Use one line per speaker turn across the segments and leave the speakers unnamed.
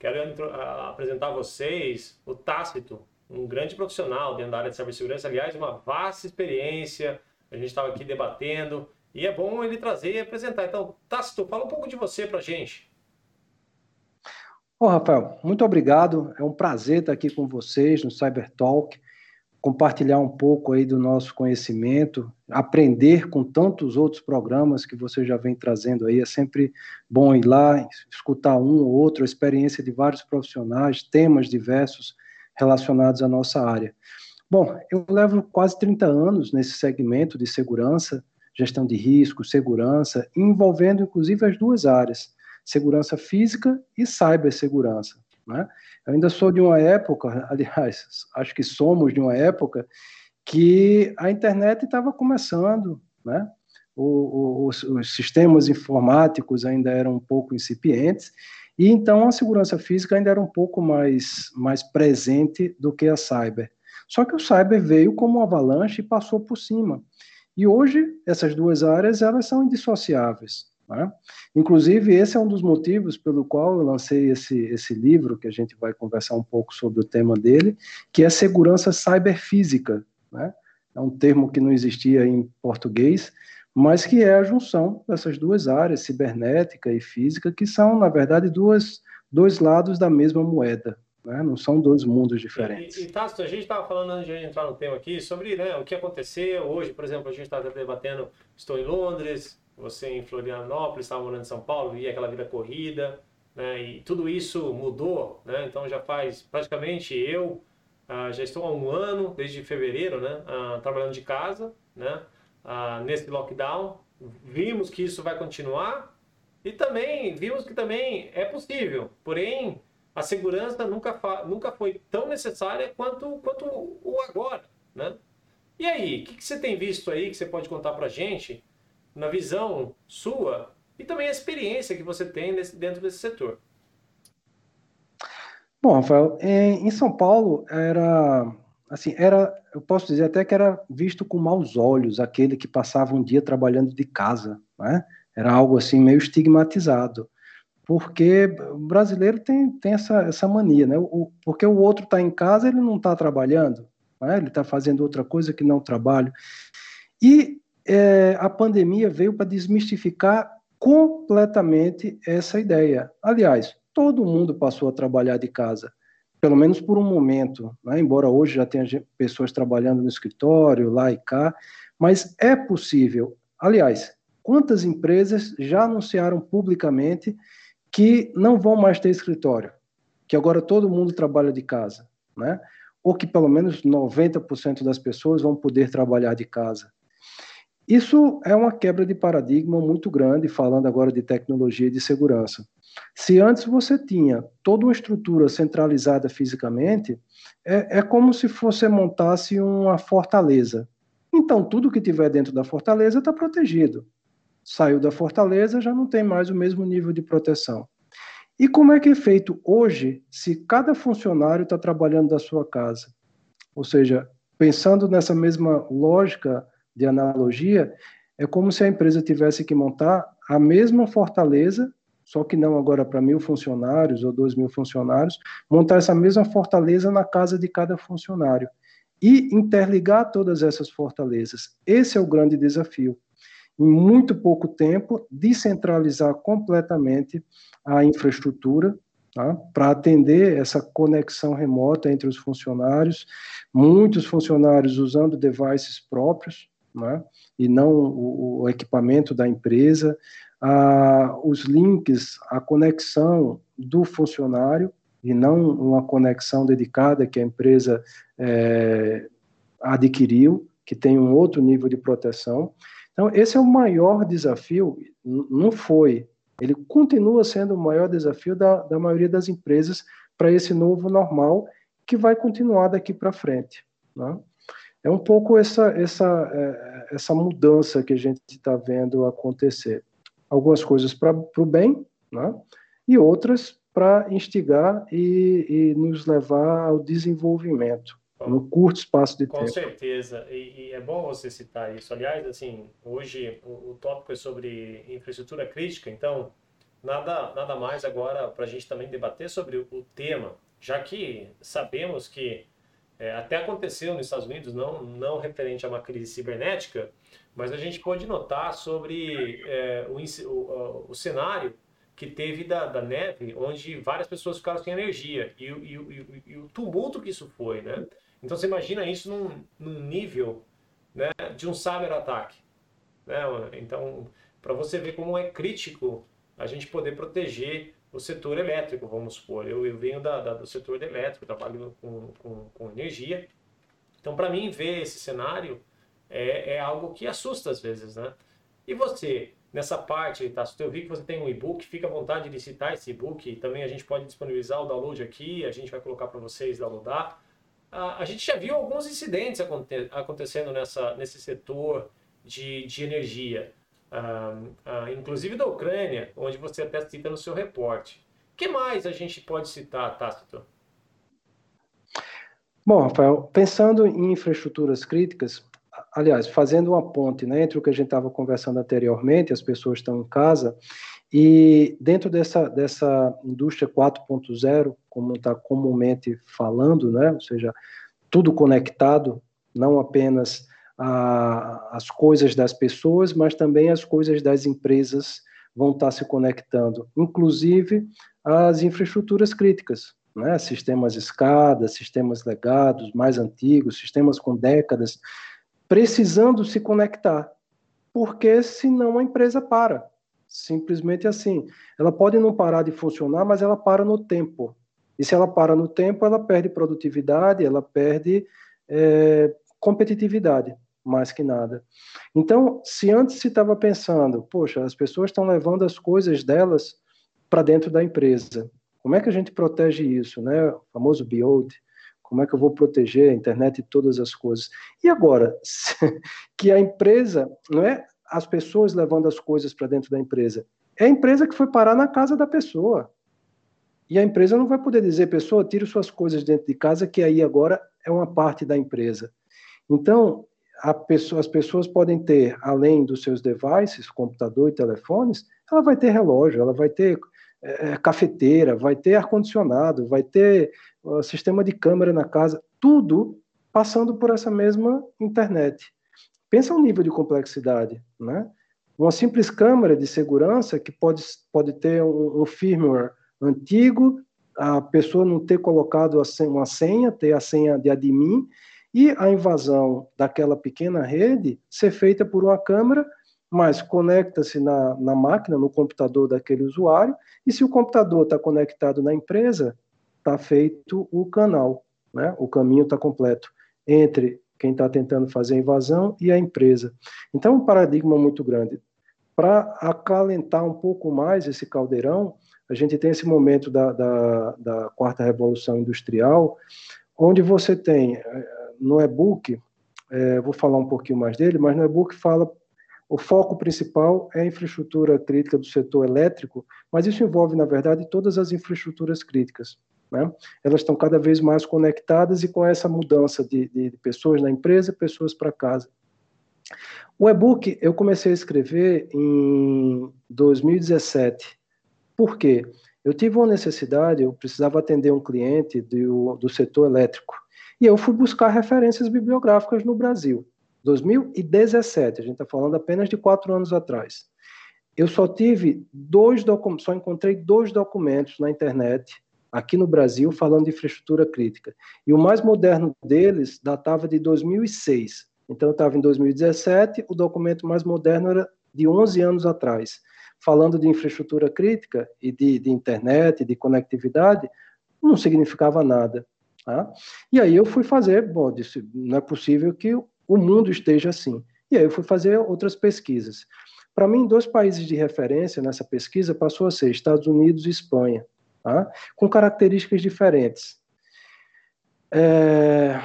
quero apresentar a vocês o Tácito, um grande profissional dentro da área de cibersegurança, aliás, uma vasta experiência. A gente estava aqui debatendo e é bom ele trazer e apresentar. Então, Tácito, fala um pouco de você para a gente.
Ô, Rafael, muito obrigado. É um prazer estar aqui com vocês no Cyber Talk, compartilhar um pouco aí do nosso conhecimento, aprender com tantos outros programas que você já vem trazendo aí. É sempre bom ir lá, escutar um ou outro, a experiência de vários profissionais, temas diversos relacionados à nossa área. Bom, eu levo quase 30 anos nesse segmento de segurança, gestão de riscos, segurança, envolvendo inclusive as duas áreas, segurança física e cibersegurança. Né? Eu ainda sou de uma época, aliás, acho que somos de uma época que a internet estava começando, né? O, o, os, os, sistemas informáticos ainda eram um pouco incipientes, e então a segurança física ainda era um pouco mais, mais presente do que a cyber. Só que o cyber veio como uma avalanche e passou por cima. E hoje essas duas áreas elas são indissociáveis. Né? Inclusive esse é um dos motivos pelo qual eu lancei esse, esse livro que a gente vai conversar um pouco sobre o tema dele, que é segurança cyberfísica. Né? É um termo que não existia em português, mas que é a junção dessas duas áreas, cibernética e física, que são, na verdade, duas, dois lados da mesma moeda. Né? Não são dois mundos diferentes.
E, e, Tássio, a gente estava falando antes de entrar no tema aqui sobre né, o que aconteceu hoje, por exemplo, a gente estava debatendo, estou em Londres, você em Florianópolis, estava morando em São Paulo, via aquela vida corrida, né, e tudo isso mudou, né, então já faz praticamente eu ah, já estou há um ano, desde fevereiro, né, ah, trabalhando de casa, né, ah, nesse lockdown. Vimos que isso vai continuar e também vimos que também é possível, porém a segurança nunca, nunca foi tão necessária quanto, quanto o agora, né? E aí, o que, que, você tem visto aí que você pode contar para gente na visão sua e também a experiência que você tem nesse, dentro desse setor?
Bom, Rafael, em São Paulo era assim, era, eu posso dizer até que era visto com maus olhos aquele que passava um dia trabalhando de casa, né? Era algo assim meio estigmatizado, porque o brasileiro tem, tem essa, essa mania, né? O, porque o outro está em casa, ele não está trabalhando, né? ele está fazendo outra coisa que não trabalho. E é, a pandemia veio para desmistificar completamente essa ideia. Aliás, todo mundo passou a trabalhar de casa pelo menos por um momento, né? embora hoje já tenha pessoas trabalhando no escritório, lá e cá, mas é possível. Aliás, quantas empresas já anunciaram publicamente que não vão mais ter escritório, que agora todo mundo trabalha de casa, né? ou que pelo menos 90% das pessoas vão poder trabalhar de casa. Isso é uma quebra de paradigma muito grande, falando agora de tecnologia e de segurança. Se antes você tinha toda uma estrutura centralizada fisicamente, é, é como se você montasse uma fortaleza. Então, tudo que tiver dentro da fortaleza está protegido. Saiu da fortaleza, já não tem mais o mesmo nível de proteção. E como é que é feito hoje se cada funcionário está trabalhando da sua casa? Ou seja, pensando nessa mesma lógica de analogia, é como se a empresa tivesse que montar a mesma fortaleza só que não agora para mil funcionários ou dois mil funcionários, montar essa mesma fortaleza na casa de cada funcionário e interligar todas essas fortalezas. Esse é o grande desafio. Em muito pouco tempo, descentralizar completamente a infraestrutura tá? para atender essa conexão remota entre os funcionários, muitos funcionários usando devices próprios, né? e não o, o equipamento da empresa, ah, os links, a conexão do funcionário e não uma conexão dedicada que a empresa é, adquiriu, que tem um outro nível de proteção. Então, esse é o maior desafio, não foi, ele continua sendo o maior desafio da, da maioria das empresas para esse novo normal que vai continuar daqui para frente. Né? É um pouco essa, essa, é, essa mudança que a gente está vendo acontecer algumas coisas para o bem, né? e outras para instigar e, e, nos levar ao desenvolvimento no curto espaço de
Com
tempo.
Com certeza, e, e, é bom você citar isso. Aliás, assim, hoje o, o tópico é sobre infraestrutura crítica, então nada, nada mais agora para a gente também debater sobre o tema, já que sabemos que é, até aconteceu nos Estados Unidos, não, não referente a uma crise cibernética, mas a gente pode notar sobre é, o, o, o, cenário que teve da, da, neve, onde várias pessoas ficaram sem energia e, e, e, e, o tumulto que isso foi, né? Então você imagina isso num, num nível né, de um cyber-ataque. Né? Então, para você ver como é crítico a gente poder proteger o setor elétrico, vamos supor. Eu, eu venho da, da, do setor elétrico, trabalho com, com, com energia. Então, para mim, ver esse cenário é, é, algo que assusta às vezes, né? E você, nessa parte, tá? eu vi que você tem um e-book, fica à vontade de citar esse e-book. Também a gente pode disponibilizar o download aqui, a gente vai colocar para vocês downloadar. Ah, a gente já viu alguns incidentes aconte acontecendo nessa, nesse setor de, de energia inclusive da Ucrânia, onde você até cita no seu reporte. O que mais a gente pode citar, Tácito?
Bom, Rafael, pensando em infraestruturas críticas, aliás, fazendo uma ponte né, entre o que a gente estava conversando anteriormente, as pessoas estão em casa, e dentro dessa, dessa indústria 4.0, como está comumente falando, né, ou seja, tudo conectado, não apenas a, as coisas das pessoas, mas também as coisas das empresas vão estar se conectando, inclusive as infraestruturas críticas, né? sistemas escada, sistemas legados, mais antigos, sistemas com décadas, precisando se conectar, porque senão a empresa para. Simplesmente assim. Ela pode não parar de funcionar, mas ela para no tempo. E se ela para no tempo, ela perde produtividade, ela perde é, competitividade mais que nada. Então, se antes se estava pensando, poxa, as pessoas estão levando as coisas delas para dentro da empresa, como é que a gente protege isso, né? O famoso build, como é que eu vou proteger a internet e todas as coisas? E agora, que a empresa, não é as pessoas levando as coisas para dentro da empresa, é a empresa que foi parar na casa da pessoa. E a empresa não vai poder dizer, pessoa, tire suas coisas dentro de casa, que aí agora é uma parte da empresa. Então, pessoa, as pessoas podem ter, além dos seus devices, computador e telefones, ela vai ter relógio, ela vai ter é, cafeteira, vai ter ar-condicionado, vai ter uh, sistema de câmera na casa, tudo passando por essa mesma internet. Pensa o nível de complexidade, né? Uma simples câmera de segurança que pode, pode ter um, um firmware antigo, a pessoa não ter colocado senha, uma senha, ter a senha de admin, e a invasão daquela pequena rede ser feita por uma câmera, mas conecta-se na, na máquina, no computador daquele usuário, e se o computador está conectado na empresa, está feito o canal, né? o caminho está completo entre quem está tentando fazer a invasão e a empresa. Então, é um paradigma muito grande. Para acalentar um pouco mais esse caldeirão, a gente tem esse momento da, da, da quarta revolução industrial, onde você tem eh, no e-book, é, vou falar um pouquinho mais dele, mas no e-book fala o foco principal é a infraestrutura crítica do setor elétrico, mas isso envolve, na verdade, todas as infraestruturas críticas. Né? Elas estão cada vez mais conectadas e com essa mudança de, de, de pessoas na empresa, pessoas para casa. O e-book eu comecei a escrever em 2017. Por quê? Eu tive uma necessidade, eu precisava atender um cliente do, do setor elétrico. E eu fui buscar referências bibliográficas no Brasil. 2017, a gente está falando apenas de quatro anos atrás. Eu só tive dois documentos, só encontrei dois documentos na internet aqui no Brasil falando de infraestrutura crítica. E o mais moderno deles datava de 2006. Então eu estava em 2017, o documento mais moderno era de 11 anos atrás. Falando de infraestrutura crítica e de, de internet, de conectividade, não significava nada. Tá? E aí eu fui fazer, bom, disse, não é possível que o mundo esteja assim. E aí eu fui fazer outras pesquisas. Para mim, dois países de referência nessa pesquisa passou a ser Estados Unidos e Espanha, tá? com características diferentes. É...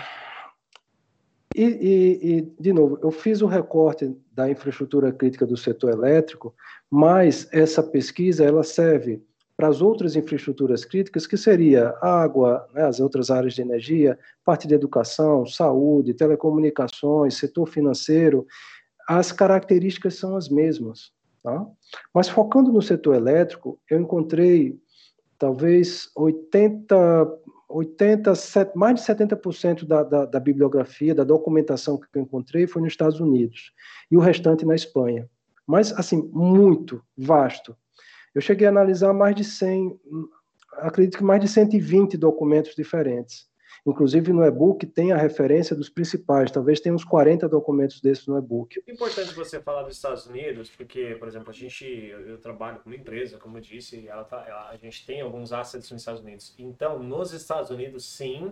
E, e, e, de novo, eu fiz o recorte da infraestrutura crítica do setor elétrico, mas essa pesquisa ela serve para as outras infraestruturas críticas, que seria água, né, as outras áreas de energia, parte de educação, saúde, telecomunicações, setor financeiro, as características são as mesmas. Tá? Mas focando no setor elétrico, eu encontrei talvez 80, 80 mais de 70% da, da, da bibliografia, da documentação que eu encontrei foi nos Estados Unidos e o restante na Espanha. Mas, assim, muito vasto. Eu cheguei a analisar mais de 100, acredito que mais de 120 documentos diferentes. Inclusive no e-book tem a referência dos principais, talvez tenha uns 40 documentos desses no e-book.
É importante você falar dos Estados Unidos, porque, por exemplo, a gente, eu, trabalho com uma empresa, como eu disse, ela tá, ela, a gente tem alguns assets nos Estados Unidos. Então, nos Estados Unidos, sim,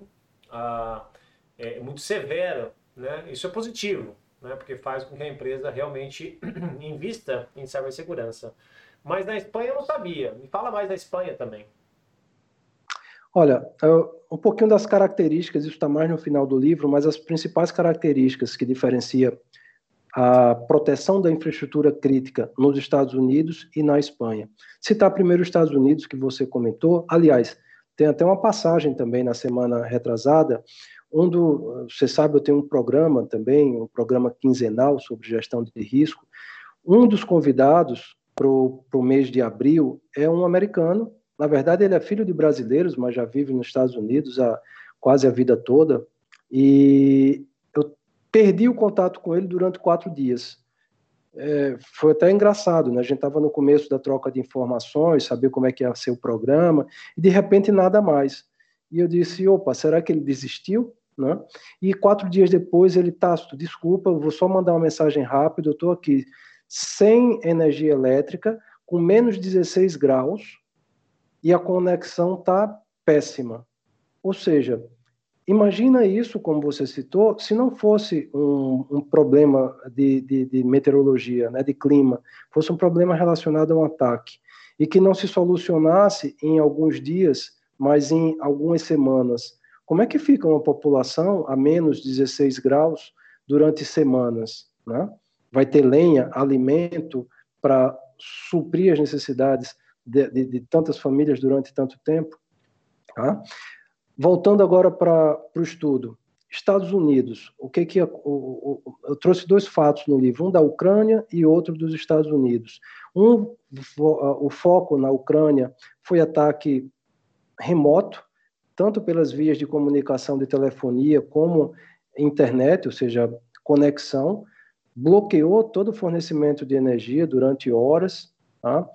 é muito severo, né? Isso é positivo, né? Porque faz com que a empresa realmente invista em cibersegurança. Mas na Espanha eu não sabia. Me fala mais da Espanha também.
Olha, um pouquinho das características, isso está mais no final do livro, mas as principais características que diferencia a proteção da infraestrutura crítica nos Estados Unidos e na Espanha. Citar primeiro os Estados Unidos, que você comentou, aliás, tem até uma passagem também na semana retrasada, do, você sabe, eu tenho um programa também, um programa quinzenal sobre gestão de risco. Um dos convidados para o mês de abril é um americano na verdade, ele é filho de brasileiros, mas já vive nos Estados Unidos há quase a vida toda. E eu perdi o contato com ele durante quatro dias. É, foi até engraçado, né? A gente estava no começo da troca de informações, saber como é que ia ser o programa, e de repente nada mais. E eu disse, opa, será que ele desistiu? Né? E quatro dias depois ele, Tácito, desculpa, vou só mandar uma mensagem rápida, eu estou aqui sem energia elétrica, com menos 16 graus, e a conexão está péssima. Ou seja, imagina isso, como você citou, se não fosse um, um problema de, de, de, meteorologia, né, de clima, fosse um problema relacionado a um ataque, e que não se solucionasse em alguns dias, mas em algumas semanas. Como é que fica uma população a menos 16 graus durante semanas? Né? Vai ter lenha, alimento para suprir as necessidades de, de, de tantas famílias durante tanto tempo. Tá? Voltando agora para o estudo. Estados Unidos, o que que o, o, eu trouxe dois fatos no livro, um da Ucrânia e outro dos Estados Unidos. Um, o foco na Ucrânia foi ataque remoto, tanto pelas vias de comunicação de telefonia como internet, ou seja, conexão, bloqueou todo o fornecimento de energia durante horas, tá?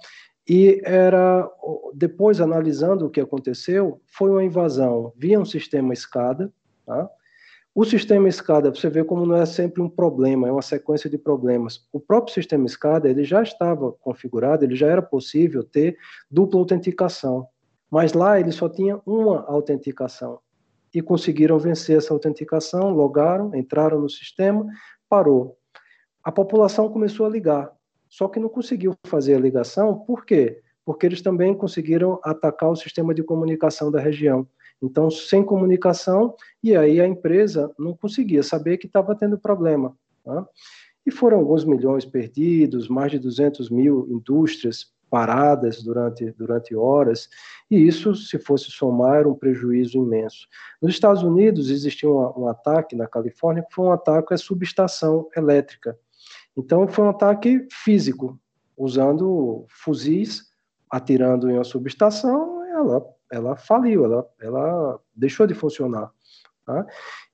E era, depois analisando o que aconteceu, foi uma invasão via um sistema escada. Tá? O sistema escada, você vê como não é sempre um problema, é uma sequência de problemas. O próprio sistema escada, ele já estava configurado, ele já era possível ter dupla autenticação. Mas lá ele só tinha uma autenticação. E conseguiram vencer essa autenticação, logaram, entraram no sistema, parou. A população começou a ligar só que não conseguiu fazer a ligação, por quê? Porque eles também conseguiram atacar o sistema de comunicação da região. Então, sem comunicação, e aí a empresa não conseguia saber que estava tendo problema. Tá? E foram alguns milhões perdidos, mais de 200 mil indústrias paradas durante, durante horas, e isso, se fosse somar, era um prejuízo imenso. Nos Estados Unidos, existiu um, um ataque na Califórnia, que foi um ataque à subestação elétrica. Então foi um ataque físico, usando fuzis, atirando em uma subestação, ela, ela faliu, ela, ela deixou de funcionar. Tá?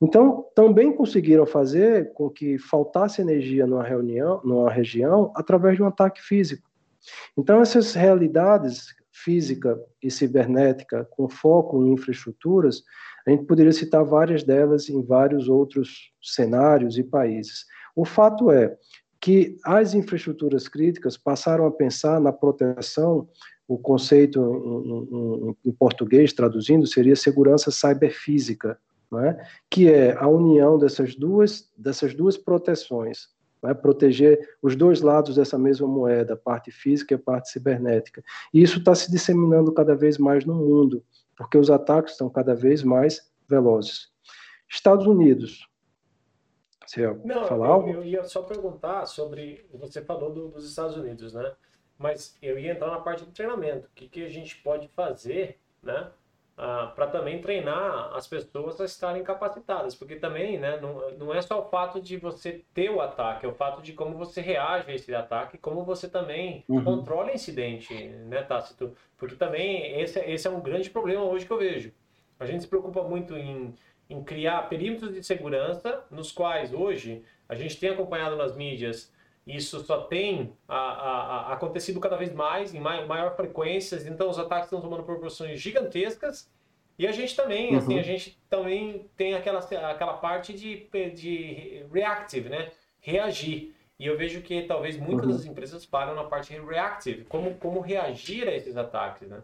Então, também conseguiram fazer com que faltasse energia numa, reunião, numa região através de um ataque físico. Então, essas realidades física e cibernética com foco em infraestruturas, a gente poderia citar várias delas em vários outros cenários e países. O fato é que as infraestruturas críticas passaram a pensar na proteção, o conceito em, em, em português, traduzindo, seria segurança cyberfísica, é? que é a união dessas duas, dessas duas proteções, é? proteger os dois lados dessa mesma moeda, a parte física e a parte cibernética. E isso está se disseminando cada vez mais no mundo, porque os ataques estão cada vez mais velozes. Estados Unidos,
você ia Não, falar eu, algo? Eu ia só perguntar sobre. Você falou do, dos Estados Unidos, né? Mas eu ia entrar na parte do treinamento. O que, que a gente pode fazer, né? Ah, para também treinar as pessoas a estarem capacitadas, porque também né, não, não é só o fato de você ter o ataque, é o fato de como você reage a esse ataque, como você também uhum. controla o incidente, né, Tácito? Porque também esse, esse é um grande problema hoje que eu vejo. A gente se preocupa muito em, em criar perímetros de segurança, nos quais hoje a gente tem acompanhado nas mídias isso só tem a, a, a acontecido cada vez mais, em maior, maior frequência, então os ataques estão tomando proporções gigantescas. E a gente também, uhum. assim, a gente também tem aquela, aquela parte de, de reactive, né? Reagir. E eu vejo que talvez muitas uhum. das empresas param na parte reactive, como, como reagir a esses ataques, né?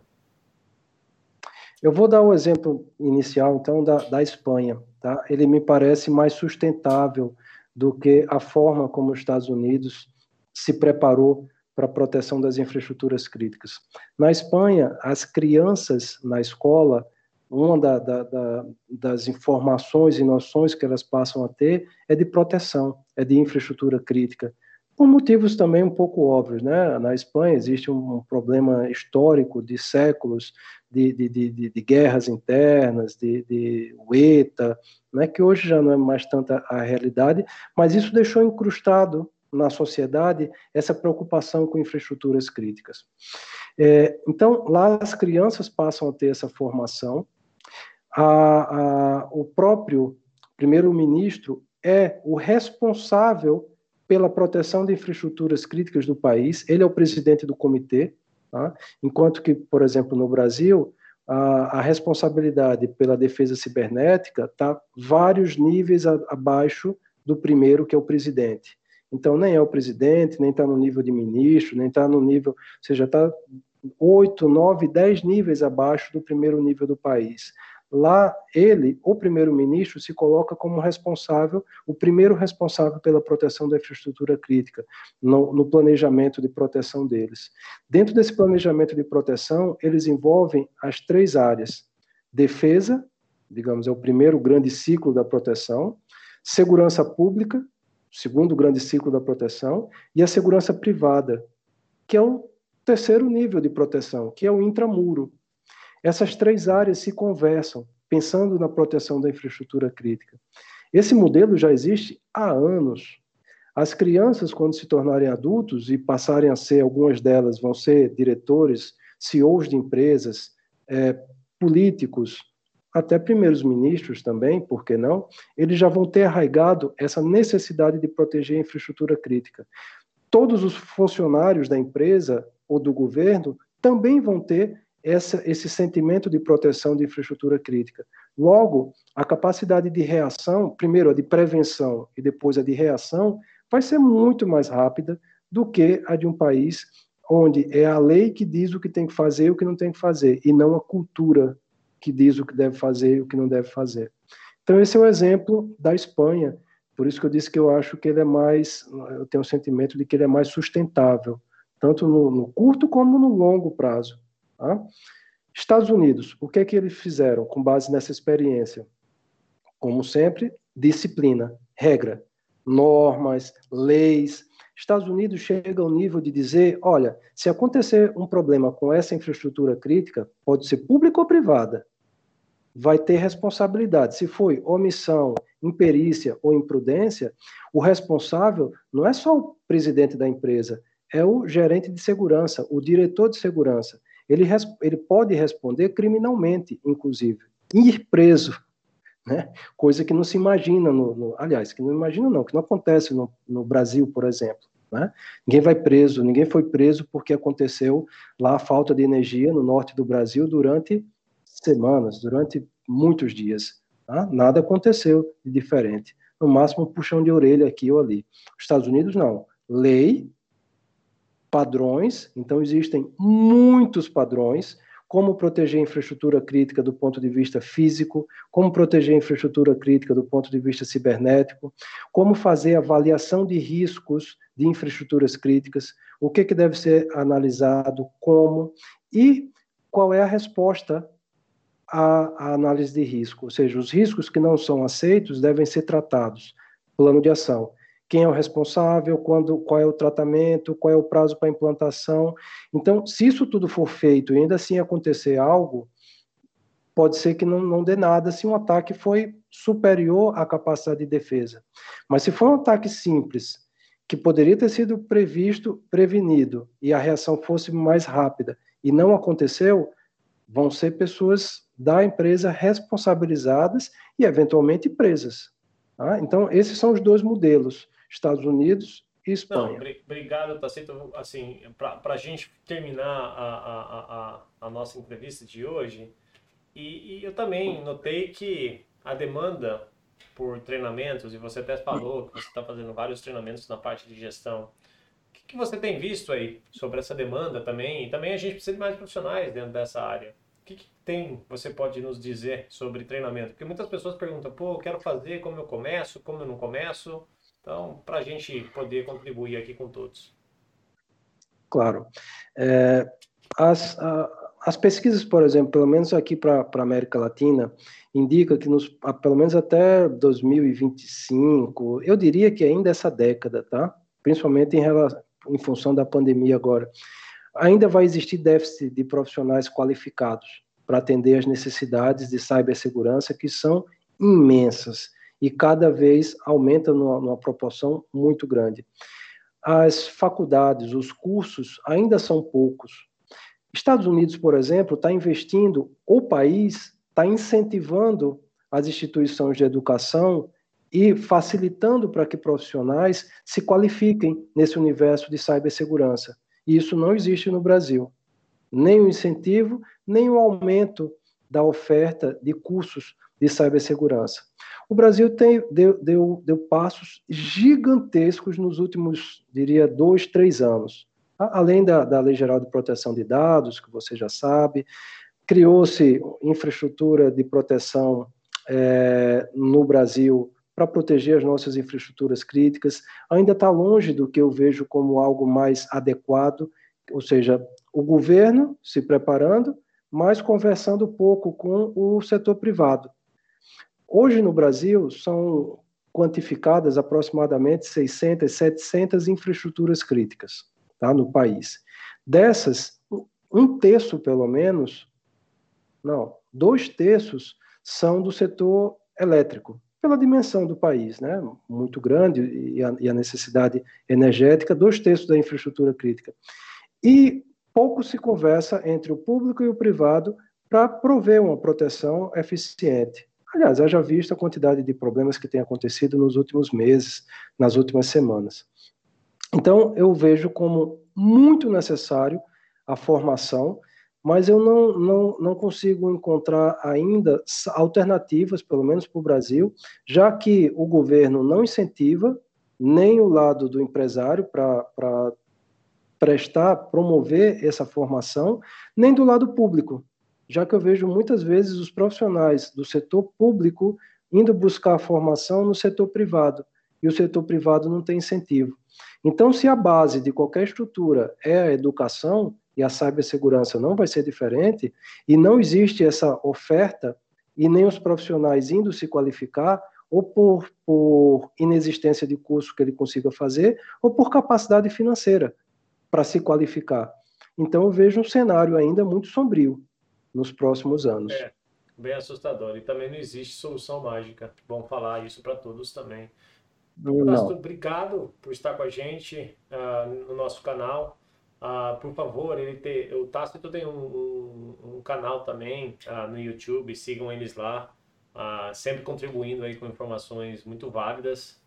Eu vou dar um exemplo inicial, então, da, da Espanha. Tá? Ele me parece mais sustentável do que a forma como os Estados Unidos se preparou para a proteção das infraestruturas críticas. Na Espanha, as crianças na escola, uma da, da, da, das informações e noções que elas passam a ter é de proteção, é de infraestrutura crítica, por motivos também um pouco óbvios. Né? Na Espanha existe um problema histórico de séculos de, de, de, de guerras internas, de, de ETA, né, que hoje já não é mais tanta a realidade, mas isso deixou incrustado na sociedade essa preocupação com infraestruturas críticas. É, então, lá as crianças passam a ter essa formação, a, a, o próprio primeiro-ministro é o responsável pela proteção de infraestruturas críticas do país, ele é o presidente do comitê, Tá? Enquanto que, por exemplo, no Brasil, a, a responsabilidade pela defesa cibernética está vários níveis a, abaixo do primeiro, que é o presidente. Então, nem é o presidente, nem está no nível de ministro, nem está no nível, ou seja, está oito, nove, dez níveis abaixo do primeiro nível do país. Lá, ele, o primeiro-ministro, se coloca como responsável, o primeiro responsável pela proteção da infraestrutura crítica, no, no, planejamento de proteção deles. Dentro desse planejamento de proteção, eles envolvem as três áreas: defesa, digamos, é o primeiro grande ciclo da proteção, segurança pública, segundo grande ciclo da proteção, e a segurança privada, que é o terceiro nível de proteção, que é o intramuro, essas três áreas se conversam, pensando na proteção da infraestrutura crítica. Esse modelo já existe há anos. As crianças, quando se tornarem adultos e passarem a ser, algumas delas vão ser diretores, CEOs de empresas, é, políticos, até primeiros ministros também, por que não? Eles já vão ter arraigado essa necessidade de proteger a infraestrutura crítica. Todos os funcionários da empresa ou do governo também vão ter essa, esse sentimento de proteção de infraestrutura crítica. Logo, a capacidade de reação, primeiro a de prevenção e depois a de reação, vai ser muito mais rápida do que a de um país onde é a lei que diz o que tem que fazer e o que não tem que fazer, e não a cultura que diz o que deve fazer e o que não deve fazer. Então, esse é o exemplo da Espanha. Por isso que eu disse que eu acho que ele é mais, eu tenho o sentimento de que ele é mais sustentável, tanto no, no curto como no longo prazo. Tá? Estados Unidos, o que é que eles fizeram com base nessa experiência? Como sempre, disciplina, regra, normas, leis. Estados Unidos chega ao nível de dizer: olha, se acontecer um problema com essa infraestrutura crítica, pode ser pública ou privada, vai ter responsabilidade. Se foi omissão, imperícia ou imprudência, o responsável não é só o presidente da empresa, é o gerente de segurança, o diretor de segurança ele, ele pode responder criminalmente, inclusive, ir preso, né? coisa que não se imagina, no, no, aliás, que não imagina não, que não acontece no, no Brasil, por exemplo. Né? Ninguém vai preso, ninguém foi preso porque aconteceu lá a falta de energia no norte do Brasil durante semanas, durante muitos dias. Tá? Nada aconteceu de diferente. No máximo, um puxão de orelha aqui ou ali. Os Estados Unidos, não. Lei, padrões, então existem muitos padrões, como proteger a infraestrutura crítica do ponto de vista físico, como proteger a infraestrutura crítica do ponto de vista cibernético, como fazer avaliação de riscos de infraestruturas críticas, o que, que deve ser analisado, como, e qual é a resposta à, à análise de risco, ou seja, os riscos que não são aceitos devem ser tratados, plano de ação quem é o responsável, quando, qual é o tratamento, qual é o prazo para implantação. Então, se isso tudo for feito e ainda assim acontecer algo, pode ser que não, não dê nada se um ataque foi superior à capacidade de defesa. Mas se for um ataque simples, que poderia ter sido previsto, prevenido, e a reação fosse mais rápida, e não aconteceu, vão ser pessoas da empresa responsabilizadas e eventualmente presas. Tá? Então, esses são os dois modelos, Estados Unidos e Espanha.
Não, obrigado, Tacito. Assim, para a gente terminar a, a, a, a, nossa entrevista de hoje, e, e eu também notei que a demanda por treinamentos, e você até falou que você está fazendo vários treinamentos na parte de gestão. O que, que, você tem visto aí sobre essa demanda também? E também a gente precisa de mais profissionais dentro dessa área. O que, que tem, você pode nos dizer sobre treinamento? Porque muitas pessoas perguntam, pô, eu quero fazer, como eu começo, como eu não começo. Então, para a gente poder contribuir aqui com todos.
Claro. É, as, as pesquisas, por exemplo, pelo menos aqui para a América Latina, indica que nos, pelo menos até 2025, eu diria que ainda essa década, tá? Principalmente em, relação, em função da pandemia agora, ainda vai existir déficit de profissionais qualificados para atender às necessidades de cibersegurança que são imensas e cada vez aumentam numa, numa proporção muito grande. As faculdades, os cursos ainda são poucos. Estados Unidos, por exemplo, está investindo, o país está incentivando as instituições de educação e facilitando para que profissionais se qualifiquem nesse universo de cibersegurança. E isso não existe no Brasil. Nem o incentivo, nem o aumento da oferta de cursos de cibersegurança. O Brasil tem, deu, deu, deu passos gigantescos nos últimos, diria, dois, três anos. Além da, da Lei Geral de Proteção de Dados, que você já sabe, Criou-se infraestrutura de proteção é, no Brasil para proteger as nossas infraestruturas críticas. Ainda está longe do que eu vejo como algo mais adequado, ou seja, o governo se preparando, mas conversando pouco com o setor privado. Hoje no Brasil são quantificadas aproximadamente 600, 700 infraestruturas críticas tá, no país. Dessas, um terço, pelo menos, não, dois terços são do setor elétrico, pela dimensão do país, né, muito grande e a, e a necessidade energética, dois terços da infraestrutura crítica. E pouco se conversa entre o público e o privado para prover uma proteção eficiente. Aliás, haja visto a quantidade de problemas que tem acontecido nos últimos meses, nas últimas semanas. Então, eu vejo como muito necessário a formação mas eu não, não, não consigo encontrar ainda alternativas, pelo menos para o Brasil, já que o governo não incentiva nem o lado do empresário para prestar, promover essa formação, nem do lado público, já que eu vejo muitas vezes os profissionais do setor público indo buscar formação no setor privado, e o setor privado não tem incentivo. Então, se a base de qualquer estrutura é a educação, e a cibersegurança não vai ser diferente, e não existe essa oferta e nem os profissionais indo se qualificar, ou por, por inexistência de curso que ele consiga fazer, ou por capacidade financeira para se qualificar. Então, eu vejo um cenário ainda muito sombrio nos próximos anos. É,
bem assustador. E também não existe solução mágica. Bom falar isso para todos também.
Não.
obrigado por estar com a gente uh, no nosso canal. Uh, por favor, ele ter, o Tácito tem um, um, um canal também uh, no YouTube, sigam eles lá, sempre contribuindo aí com informações muito válidas.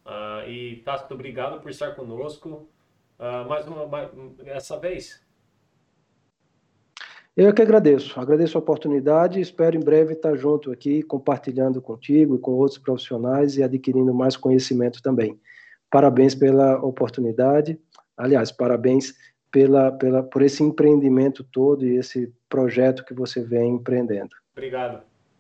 e Tácito, obrigado por estar conosco mais uma mais, essa vez.
Eu é que agradeço, agradeço a oportunidade e espero em breve estar junto aqui, compartilhando contigo e com outros profissionais e adquirindo mais conhecimento também. Parabéns pela oportunidade, aliás, parabéns pela, pela, por esse empreendimento todo e esse projeto que você vem empreendendo.
Obrigado.